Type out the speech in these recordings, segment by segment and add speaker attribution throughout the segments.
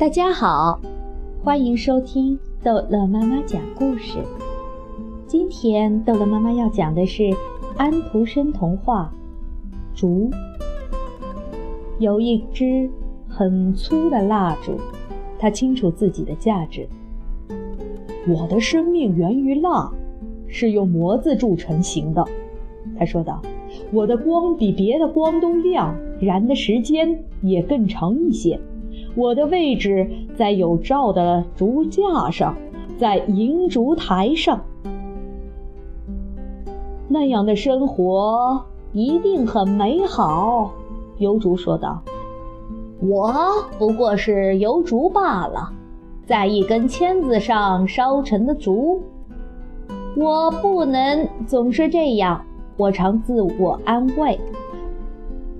Speaker 1: 大家好，欢迎收听逗乐妈妈讲故事。今天逗乐妈妈要讲的是安徒生童话《竹》。有一支很粗的蜡烛，它清楚自己的价值。我的生命源于蜡，是用模子铸成型的。他说道：“我的光比别的光都亮，燃的时间也更长一些。”我的位置在有罩的竹架上，在银烛台上。那样的生活一定很美好，油烛说道。我不过是油烛罢了，在一根签子上烧成的烛。我不能总是这样，我常自我安慰。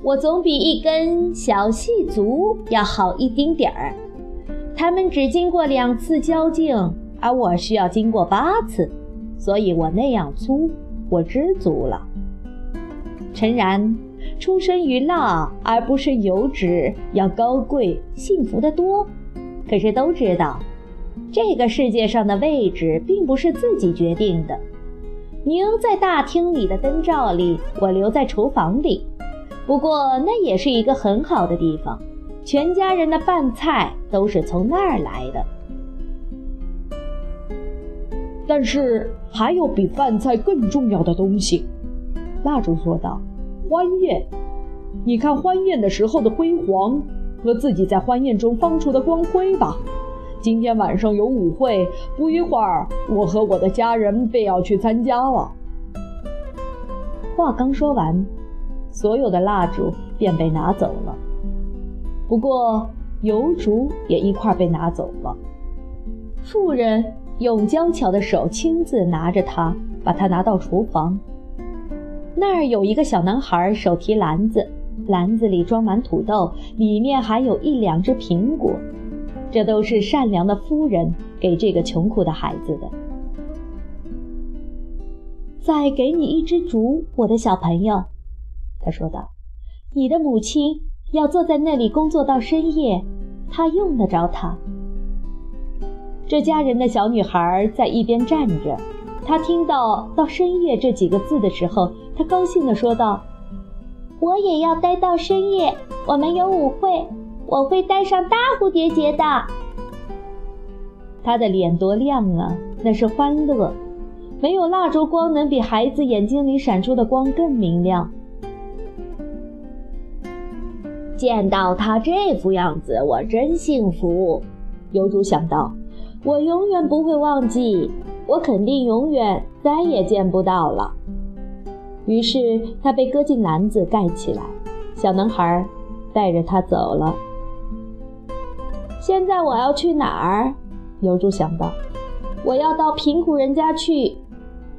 Speaker 1: 我总比一根小细竹要好一丁点儿。它们只经过两次交劲，而我需要经过八次，所以我那样粗，我知足了。诚然，出身于蜡而不是油脂要高贵幸福得多。可是都知道，这个世界上的位置并不是自己决定的。您在大厅里的灯罩里，我留在厨房里。不过那也是一个很好的地方，全家人的饭菜都是从那儿来的。
Speaker 2: 但是还有比饭菜更重要的东西，蜡烛说道：“欢宴。你看欢宴的时候的辉煌，和自己在欢宴中放出的光辉吧。今天晚上有舞会，不一会儿我和我的家人便要去参加了。”
Speaker 1: 话刚说完。所有的蜡烛便被拿走了，不过油烛也一块被拿走了。妇人用娇巧的手亲自拿着它，把它拿到厨房。那儿有一个小男孩，手提篮子，篮子里装满土豆，里面还有一两只苹果。这都是善良的夫人给这个穷苦的孩子的。再给你一支竹，我的小朋友。他说道：“你的母亲要坐在那里工作到深夜，她用得着它。”这家人的小女孩在一边站着，她听到“到深夜”这几个字的时候，她高兴地说道：“我也要待到深夜。我们有舞会，我会戴上大蝴蝶结的。”她的脸多亮啊，那是欢乐。没有蜡烛光，能比孩子眼睛里闪出的光更明亮。见到他这副样子，我真幸福。油主想到，我永远不会忘记，我肯定永远再也见不到了。于是他被搁进篮子盖起来，小男孩带着他走了。现在我要去哪儿？油主想到，我要到贫苦人家去，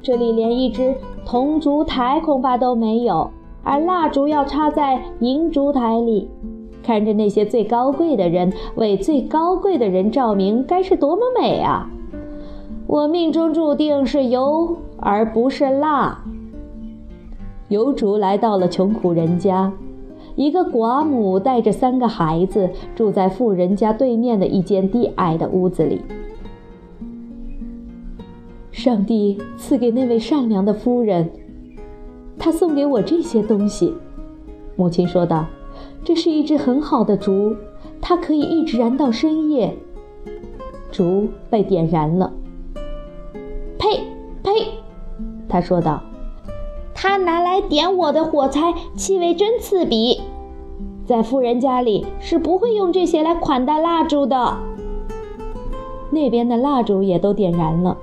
Speaker 1: 这里连一只铜烛台恐怕都没有。而蜡烛要插在银烛台里，看着那些最高贵的人为最高贵的人照明，该是多么美啊！我命中注定是油而不是蜡。油烛来到了穷苦人家，一个寡母带着三个孩子住在富人家对面的一间低矮的屋子里。上帝赐给那位善良的夫人。他送给我这些东西，母亲说道：“这是一支很好的烛，它可以一直燃到深夜。”烛被点燃了。呸呸！他说道：“他拿来点我的火柴，气味真刺鼻。在富人家里是不会用这些来款待蜡烛的。”那边的蜡烛也都点燃了，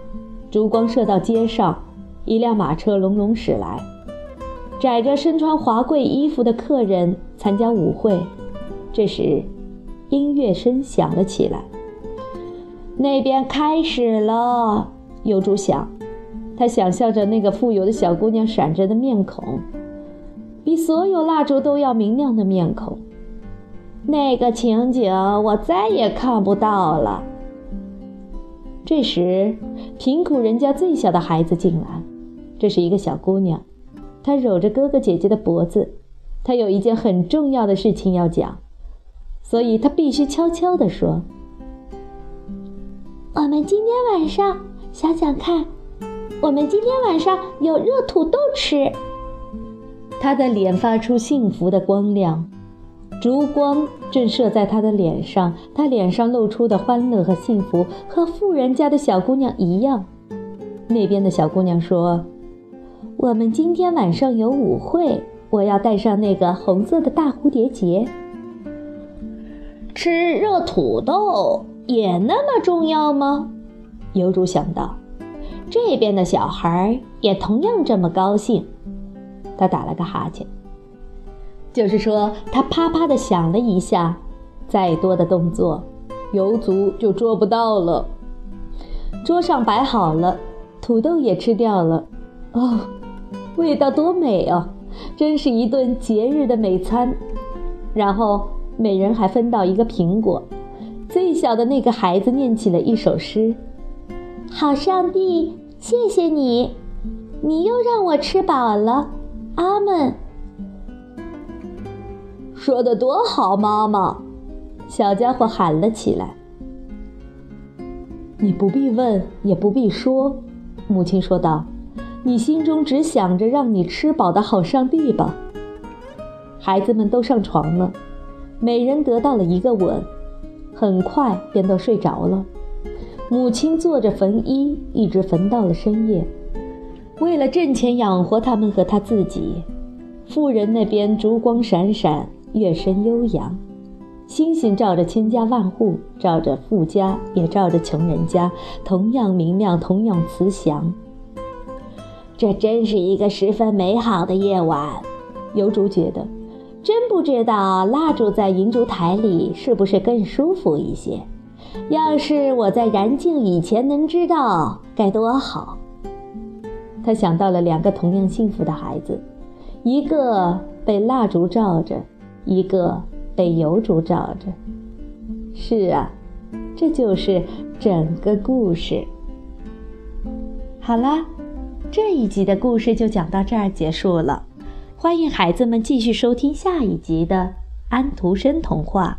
Speaker 1: 烛光射到街上，一辆马车隆隆驶来。载着身穿华贵衣服的客人参加舞会，这时，音乐声响了起来。那边开始了，有主想，他想象着那个富有的小姑娘闪着的面孔，比所有蜡烛都要明亮的面孔。那个情景我再也看不到了。这时，贫苦人家最小的孩子进来，这是一个小姑娘。他搂着哥哥姐姐的脖子，他有一件很重要的事情要讲，所以他必须悄悄地说：“我们今天晚上想想看，我们今天晚上有热土豆吃。他的脸发出幸福的光亮，烛光正射在他的脸上，他脸上露出的欢乐和幸福和富人家的小姑娘一样。那边的小姑娘说：“我们今天晚上有舞会，我要戴上那个红色的大蝴蝶结。”
Speaker 2: 吃热土豆也那么重要吗？
Speaker 1: 油主想到，这边的小孩也同样这么高兴。他打了个哈欠，就是说，他啪啪的响了一下，再多的动作，油族就捉不到了。桌上摆好了，土豆也吃掉了。哦，味道多美哦，真是一顿节日的美餐。然后每人还分到一个苹果。最小的那个孩子念起了一首诗：“好上帝，谢谢你，你又让我吃饱了。”阿门，
Speaker 2: 说的多好，妈妈！
Speaker 1: 小家伙喊了起来。你不必问，也不必说，母亲说道：“你心中只想着让你吃饱的好上帝吧。”孩子们都上床了，每人得到了一个吻，很快便都睡着了。母亲坐着缝衣，一直缝到了深夜。为了挣钱养活他们和他自己，富人那边烛光闪闪，乐声悠扬，星星照着千家万户，照着富家，也照着穷人家，同样明亮，同样慈祥。这真是一个十分美好的夜晚，油竹觉得，真不知道蜡烛在银烛台里是不是更舒服一些。要是我在燃尽以前能知道，该多好。他想到了两个同样幸福的孩子，一个被蜡烛照着，一个被油烛照着。是啊，这就是整个故事。好啦，这一集的故事就讲到这儿结束了。欢迎孩子们继续收听下一集的安徒生童话。